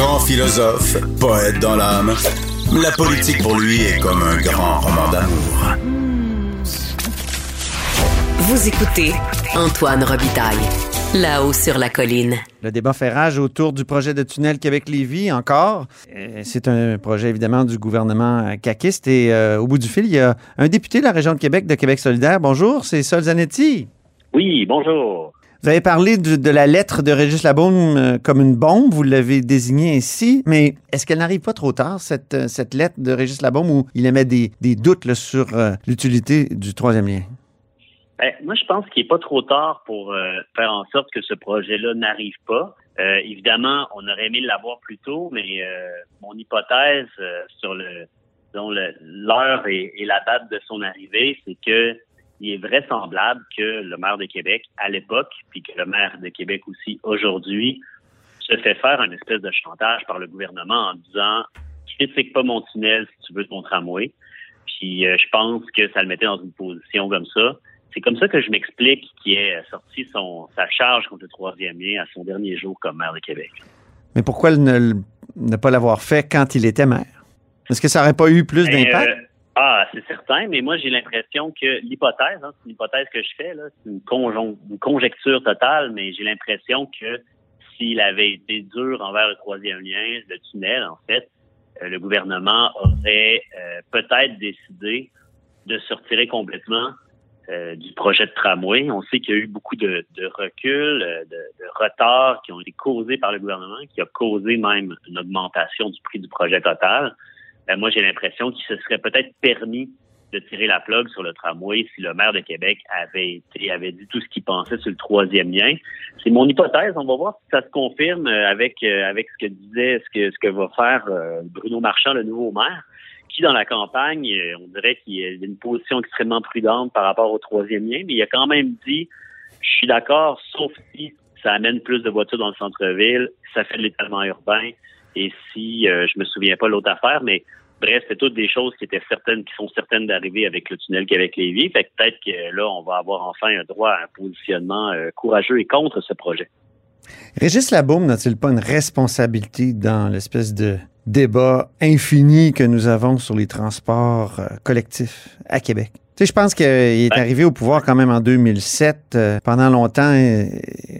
Grand philosophe, poète dans l'âme, la politique pour lui est comme un grand roman d'amour. Vous écoutez Antoine Robitaille, là-haut sur la colline. Le débat fait rage autour du projet de tunnel Québec-Lévis encore. Euh, C'est un projet évidemment du gouvernement euh, caquiste et euh, au bout du fil, il y a un député de la région de Québec de Québec solidaire. Bonjour, c'est Sol Zanetti. Oui, bonjour. Vous avez parlé de, la lettre de Régis Labaume euh, comme une bombe, vous l'avez désignée ainsi, mais est-ce qu'elle n'arrive pas trop tard, cette, euh, cette lettre de Régis Labaume, où il émet des, des doutes sur euh, l'utilité du troisième lien? Ben, moi, je pense qu'il n'est pas trop tard pour faire en sorte que ce projet-là n'arrive pas. Évidemment, on aurait aimé l'avoir plus tôt, mais mon hypothèse sur le l'heure et la date de son arrivée, c'est que il est vraisemblable que le maire de Québec, à l'époque, puis que le maire de Québec aussi aujourd'hui, se fait faire un espèce de chantage par le gouvernement en disant critique pas mon tunnel si tu veux ton tramway. Puis euh, je pense que ça le mettait dans une position comme ça. C'est comme ça que je m'explique qu'il ait sorti son sa charge contre le troisième lien à son dernier jour comme maire de Québec. Mais pourquoi ne, ne pas l'avoir fait quand il était maire? Est-ce que ça n'aurait pas eu plus d'impact? euh, ah, c'est certain, mais moi j'ai l'impression que l'hypothèse, hein, c'est une hypothèse que je fais, c'est une, une conjecture totale, mais j'ai l'impression que s'il avait été dur envers le troisième lien, le tunnel, en fait, euh, le gouvernement aurait euh, peut-être décidé de se retirer complètement euh, du projet de tramway. On sait qu'il y a eu beaucoup de, de recul, de, de retard qui ont été causés par le gouvernement, qui a causé même une augmentation du prix du projet total. Ben, moi, j'ai l'impression qu'il se serait peut-être permis de tirer la plug sur le tramway si le maire de Québec avait été dit tout ce qu'il pensait sur le troisième lien. C'est mon hypothèse. On va voir si ça se confirme euh, avec euh, avec ce que disait ce que ce que va faire euh, Bruno Marchand, le nouveau maire, qui dans la campagne, on dirait qu'il a une position extrêmement prudente par rapport au troisième lien, mais il a quand même dit je suis d'accord, sauf si ça amène plus de voitures dans le centre-ville, ça fait de l'étalement urbain, et si euh, je me souviens pas l'autre affaire, mais bref, c'est toutes des choses qui étaient certaines, qui sont certaines d'arriver avec le tunnel Québec-Lévis. Fait que peut-être que là, on va avoir enfin un droit à un positionnement euh, courageux et contre ce projet. Régis Labaume n'a-t-il pas une responsabilité dans l'espèce de débat infini que nous avons sur les transports euh, collectifs à Québec? Sais, je pense qu'il est arrivé au pouvoir quand même en 2007. Euh, pendant longtemps,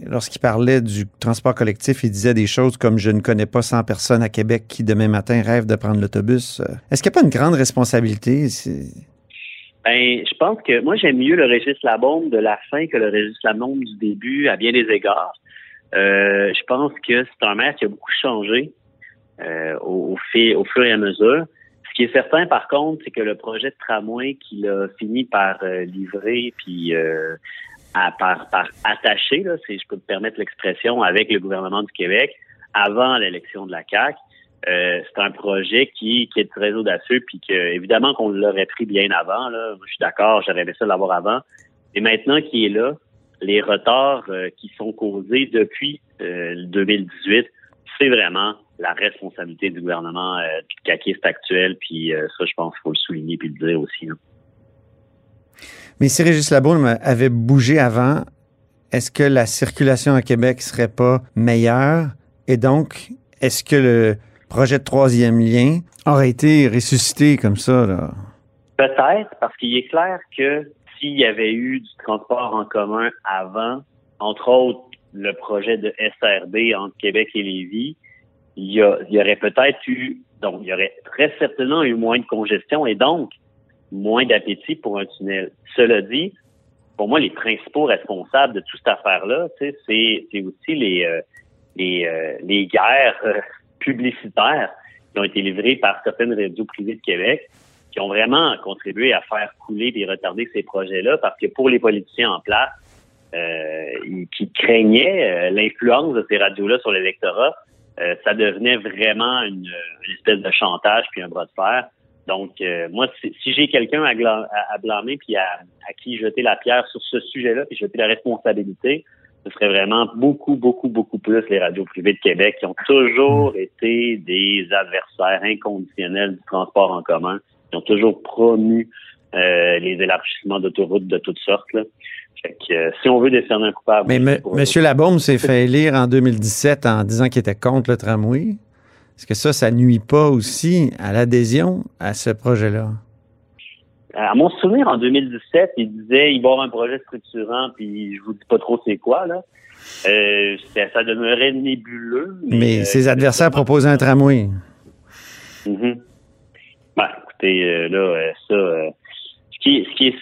lorsqu'il parlait du transport collectif, il disait des choses comme « Je ne connais pas 100 personnes à Québec qui, demain matin, rêvent de prendre l'autobus. Euh, Est-ce qu'il n'y a pas une grande responsabilité? Ben, je pense que moi, j'aime mieux le Régis Labombe de la fin que le Régis Labombe du début à bien des égards. Euh, je pense que c'est un maire qui a beaucoup changé euh, au, au, fi- au fur et à mesure. Ce qui est certain, par contre, c'est que le projet de tramway qu'il a fini par euh, livrer puis euh, à, par, attacher, là, si je peux me permettre l'expression, avec le gouvernement du Québec avant l'élection de la CAQ, euh, c'est un projet qui, est très audacieux, puis que évidemment qu'on l'aurait pris bien avant. Moi, je suis d'accord, j'aurais aimé ça l'avoir avant. Et maintenant qu'il est là, les retards qui sont causés depuis euh, le 2018, c'est vraiment la responsabilité du gouvernement euh, caquiste actuel. Puis euh, ça, je pense qu'il faut le souligner puis le dire aussi. là. Mais si Régis Labaume avait bougé avant, est-ce que la circulation à Québec serait pas meilleure? Et donc, est-ce que le projet de troisième lien aurait été ressuscité comme ça? Là? Peut-être, parce qu'il est clair que s'il y avait eu du transport en commun avant, entre autres le projet de SRD entre Québec et Lévis, il y, aurait peut-être eu, donc il y aurait très certainement eu moins de congestion et donc moins d'appétit pour un tunnel. Cela dit, pour moi, les principaux responsables de toute cette affaire-là, c'est aussi les, euh, les, euh, les guerres euh, publicitaires qui ont été livrées par certaines radios privées de Québec qui ont vraiment contribué à faire couler et retarder ces projets-là parce que pour les politiciens en place, qui craignait l'influence de ces radios-là sur l'électorat, ça devenait vraiment une, espèce de chantage puis un bras de fer. Donc, moi, si, j'ai quelqu'un à, à, blâmer puis à, à, qui jeter la pierre sur ce sujet-là, puis jeter la responsabilité, ce serait vraiment beaucoup, beaucoup, beaucoup plus les radios privées de Québec qui ont toujours été des adversaires inconditionnels du transport en commun, qui ont toujours promu euh, les élargissements d'autoroutes de toutes sortes. Là. Fait que, euh, si on veut décerner un coupable... Mais M. Labaume s'est fait élire en 2017 en disant qu'il était contre le tramway. Est-ce que ça, ça nuit pas aussi à l'adhésion à ce projet-là? À mon souvenir, en 2017, il disait il va y avoir un projet structurant, puis je vous dis pas trop c'est quoi, là. Euh, ça demeurait nébuleux. Mais, ses adversaires proposaient un tramway. Mm Ben, écoutez, là, ça. Qui, ce qui est,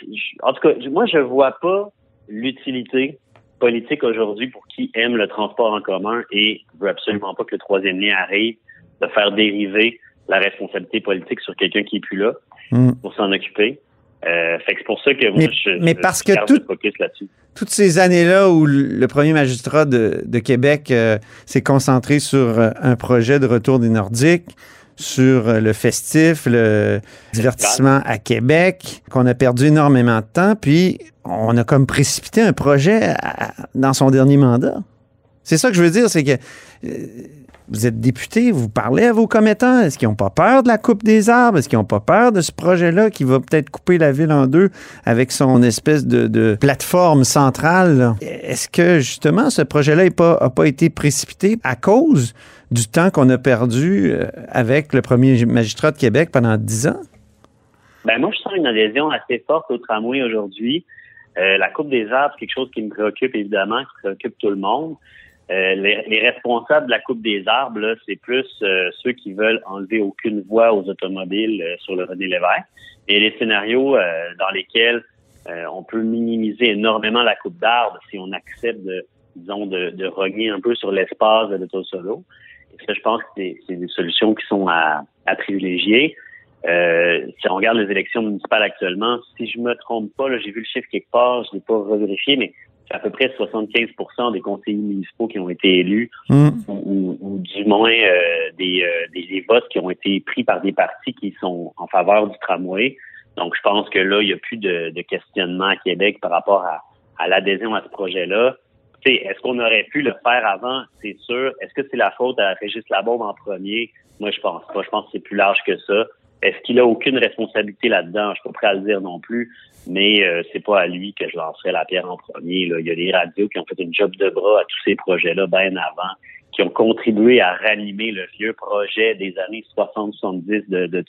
en tout cas, moi, je vois pas l'utilité politique aujourd'hui pour qui aime le transport en commun et veut absolument pas que le troisième lien arrive de faire dériver la responsabilité politique sur quelqu'un qui est plus là. Hmm. pour s'en occuper. Euh, fait que c'est pour ça que moi, mais, je, mais parce que tout, là-dessus. Toutes ces années-là où le premier magistrat de, de Québec euh, s'est concentré sur euh, un projet de retour des Nordiques, sur euh, le festif, le divertissement à Québec, qu'on a perdu énormément de temps, puis on a comme précipité un projet dans son dernier mandat. C'est ça que je veux dire, c'est que vous êtes député, vous parlez à vos commettants. Est-ce qu'ils n'ont pas peur de la coupe des arbres? Est-ce qu'ils n'ont pas peur de ce projet-là qui va peut-être couper la ville en deux avec son espèce de, plateforme centrale? Est-ce que justement ce projet-là n'a pas été précipité à cause du temps qu'on a perdu euh, avec le premier magistrat de Québec pendant dix ans? Ben moi, je sens une adhésion assez forte au tramway aujourd'hui. Euh, la coupe des arbres, c'est quelque chose qui me préoccupe évidemment, qui préoccupe tout le monde. Euh, les, responsables de la coupe des arbres, c'est plus ceux qui veulent enlever aucune voie aux automobiles sur le René Lévesque. Et les scénarios dans lesquels on peut minimiser énormément la coupe d'arbres si on accepte de, disons, de, de rogner un peu sur l'espace de l'autosolo. Et ça, je pense que c'est des solutions qui sont à, à privilégier. si on regarde les élections municipales actuellement, si je me trompe pas, j'ai vu le chiffre quelque part, je l'ai pas revérifié, mais à peu près 75% des conseillers municipaux qui ont été élus mm. ou, du moins euh, des, euh, des, des, votes qui ont été pris par des partis qui sont en faveur du tramway. Donc, je pense que là, il n'y a plus de, de, questionnement à Québec par rapport à, à l'adhésion à ce projet-là. Est-ce qu'on aurait pu le faire avant? C'est sûr. Est-ce que c'est la faute à Régis Labaume en premier? Moi, je pense pas. Je pense que c'est plus large que ça. Est-ce qu'il a aucune responsabilité là-dedans? Je suis pas prêt à le dire non plus, mais euh, c'est pas à lui que je lancerai la pierre en premier. Il y a des radios qui ont fait une job de bras à tous ces projets-là bien avant, qui ont contribué à ranimer le vieux projet des années 60-70 de, de.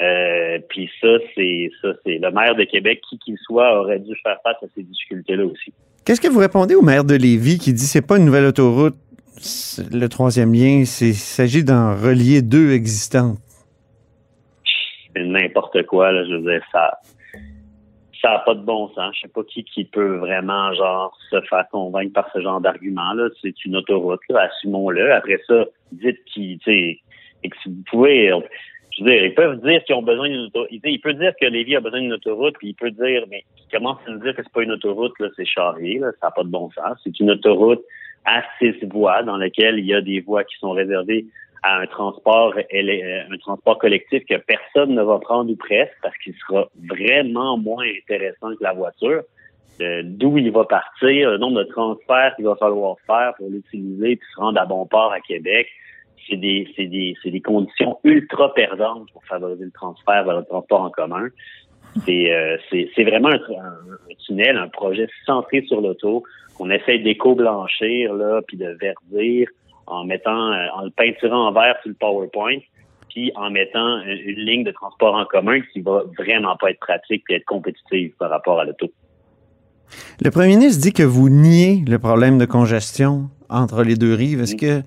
Euh, puis ça, c'est ça, c'est le maire de Québec, qui qu'il soit, aurait dû faire face à ces difficultés-là aussi. Qu'est-ce que vous répondez au maire de Lévis qui dit c'est pas une nouvelle autoroute, le troisième lien, il s'agit d'en relier deux existantes? n'importe quoi. Là, je veux dire, ça ça n'a pas de bon sens. Je sais pas qui qui peut vraiment genre se faire convaincre par ce genre d'argument là. C'est une autoroute, assumons-le. Après ça, dites qui, tu sais, et que si vous pouvez, je veux dire, ils peuvent dire qu'ils ont besoin d'une autoroute. Il peut dire que Lévis a besoin d'une autoroute, puis il peut dire, mais il commence à nous dire que c'est pas une autoroute là, c'est charrier, là, ça n'a pas de bon sens. C'est une autoroute à six voies dans laquelle il y a des voies qui sont réservées à un transport, euh, un transport collectif que personne ne va prendre ou presque parce qu'il sera vraiment moins intéressant que la voiture. Euh, d'où il va partir, le nombre de transferts qu'il va falloir faire pour l'utiliser et se rendre à bon port à Québec, c'est des, c'est des, c'est des conditions ultra perdantes pour favoriser le transfert vers le transport en commun. C'est, euh, c'est, c'est vraiment un, tunnel, un projet centré sur l'auto qu'on essaie d'éco-blanchir là, puis de verdir en mettant, euh, en le peinturant en vert sur le PowerPoint, puis en mettant une, ligne de transport en commun qui va vraiment pas être pratique et être compétitive par rapport à l'auto. Le premier ministre dit que vous niez le problème de congestion entre les deux rives. Est-ce que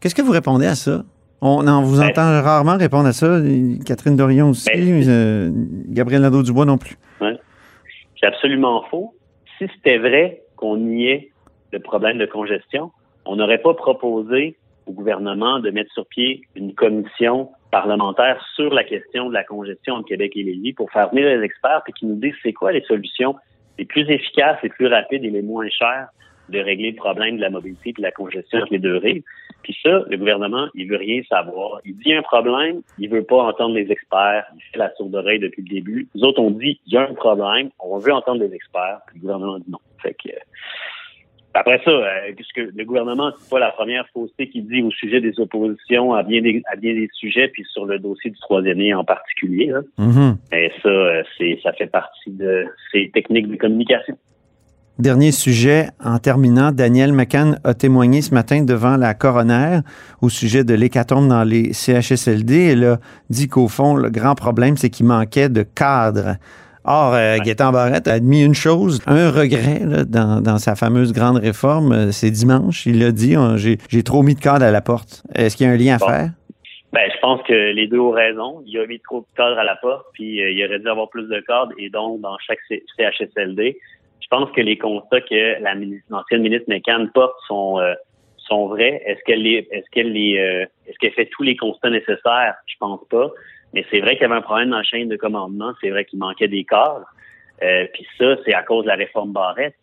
qu'est-ce que vous répondez à ça? On en vous ben, entend rarement répondre à ça. Catherine Dorion aussi, ben, euh, Gabriel Nadeau-Dubois non plus. C'est absolument faux. Si c'était vrai qu'on niait le problème de congestion, on n'aurait pas proposé au gouvernement de mettre sur pied une commission parlementaire sur la question de la congestion en Québec et Lévis pour faire venir les experts et qui nous disent c'est quoi les solutions c'est plus efficace, c'est plus rapide et les moins cher de régler le problème de la mobilité et de la congestion entre les deux rives. Puis ça, le gouvernement, il veut rien savoir. Il dit un problème, il veut pas entendre les experts. Il fait la sourde oreille depuis le début. Les autres ont dit, il y a un problème, on veut entendre les experts. Puis le gouvernement dit non. Fait que, après ça, euh, puisque le gouvernement, c'est pas la première fausseté qu'il dit au sujet des oppositions à bien des, à bien des sujets, puis sur le dossier du troisième lien en particulier. Là. Mhm. Mais ça, euh, c'est ça fait partie de ces techniques de communication. Dernier sujet, en terminant, Daniel McCann a témoigné ce matin devant la coroner au sujet de l'hécatombe dans les CHSLD. Elle a dit qu'au fond, le grand problème, c'est qu'il manquait de cadres. Or, euh, Gaétan Barrette a admis une chose, un regret là, dans, dans, sa fameuse grande réforme. euh, C'est dimanche, il l'a dit, on- j'ai trop mis de cadres à la porte. Est-ce qu'il y a un lien à faire? Ben, je pense que les deux ont raison. Il y a mis trop de cadres à la porte, puis euh, il aurait dû avoir plus de cadres, et donc dans chaque CHSLD. Je pense que les constats que la ministre- l'ancienne ministre McCann porte sont euh, sont vrais? Est-ce qu'elle les, est-ce qu'elle les, euh, est-ce qu'elle fait tous les constats nécessaires? Je pense pas. Mais c'est vrai qu'il y avait un problème dans la chaîne de commandement. C'est vrai qu'il manquait des cadres. Euh, puis ça, c'est à cause de la réforme Barrette.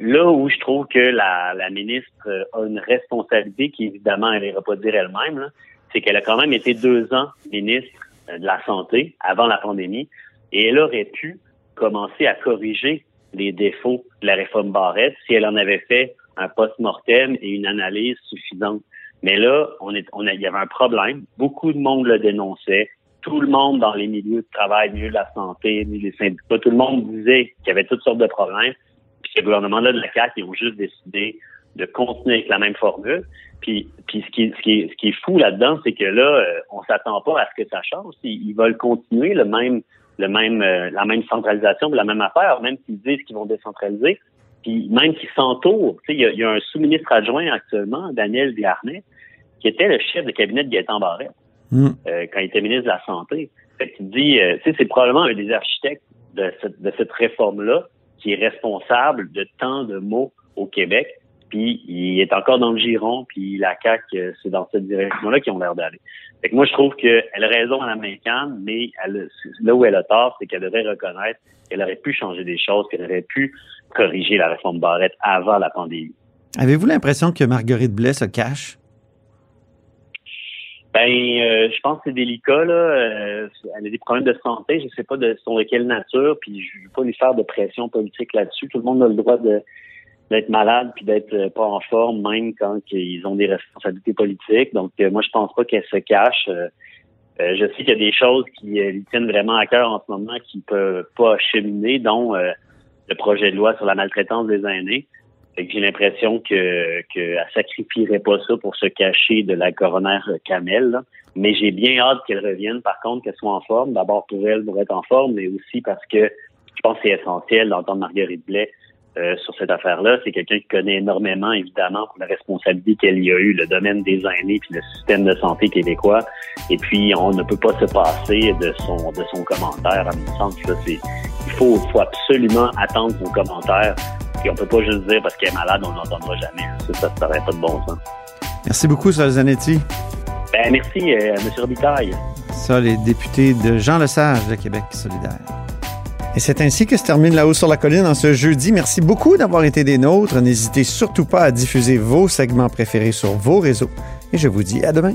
Là où je trouve que la, la ministre a une responsabilité qui, évidemment, elle n'ira pas dire elle-même, c'est qu'elle a quand même été deux ans ministre euh, de la Santé avant la pandémie et elle aurait pu commencer à corriger les défauts de la réforme Barrette si elle en avait fait un post-mortem et une analyse suffisante. Mais là, il y avait un problème. Beaucoup de monde le dénonçait. Tout le monde dans les milieux de travail, milieu de la santé, milieu des syndicats, tout le monde disait qu'il y avait toutes sortes de problèmes. Puis ce gouvernement-là de la CAQ, ils ont juste décidé de continuer avec la même formule. Puis, ce, qui, est, fou là-dedans, c'est que là, euh, on s'attend pas à ce que ça change. Ils veulent continuer le même, le même, euh, la même centralisation, la même affaire, même s'ils disent qu'ils vont décentraliser. Puis même qu'ils s'entourent. Tu sais, il y a, il y a un sous-ministre adjoint actuellement, Daniel Biarnet, qui était le chef de cabinet de Gaëtan Barrette Hmm. euh, quand il était ministre de la Santé. Fait qu'il dit, euh, tu sais, c'est probablement un des architectes de cette, de cette réforme-là qui est responsable de tant de mots au Québec. Puis il est encore dans le giron, puis la CAQ, euh, c'est dans cette direction-là qu'ils ont l'air d'aller. Fait que moi, je trouve qu'elle a raison à l'américaine, mais elle, là où elle a tort, c'est qu'elle devrait reconnaître qu'elle aurait pu changer des choses, qu'elle aurait pu corriger la réforme Barrette avant la pandémie. Avez-vous l'impression que Marguerite Blais se cache? Ben, euh, je pense que c'est délicat là. Euh, elle a des problèmes de santé, je sais pas de sont de quelle nature, puis je veux pas lui faire de pression politique là-dessus. Tout le monde a le droit de d'être malade puis d'être euh, pas en forme, même quand ils ont des responsabilités politiques. Donc, euh, moi, je pense pas qu'elle se cache. Euh, euh, je sais qu'il y a des choses qui lui tiennent vraiment à cœur en ce moment qui peuvent pas acheminer, dont euh, le projet de loi sur la maltraitance des aînés. J'ai l'impression que qu'elle sacrifierait pas ça pour se cacher de la coroner Kamel. là. Mais j'ai bien hâte qu'elle revienne, par contre, qu'elle soit en forme. D'abord pour elle, pour être en forme, mais aussi parce que je pense que c'est essentiel d'entendre Marguerite Blais euh, sur cette affaire-là. C'est quelqu'un qui connaît énormément, évidemment, pour la responsabilité qu'elle y a eu, le domaine des aînés puis le système de santé québécois. Et puis, on ne peut pas se passer de son de son commentaire, à mon sens. Là, c'est, il faut, faut absolument attendre son commentaire. Puis on peut pas juste dire parce qu'elle est malade, on l'entendra jamais. Ça, ça ne serait pas de bon sens. Merci beaucoup, Sol Zanetti. Ben, merci, euh, M. Robitaille. Ça, les députés de Jean Lesage de Québec solidaire. Et c'est ainsi que se termine La Hausse sur la Colline en ce jeudi. Merci beaucoup d'avoir été des nôtres. N'hésitez surtout pas à diffuser vos segments préférés sur vos réseaux. Et je vous dis à demain.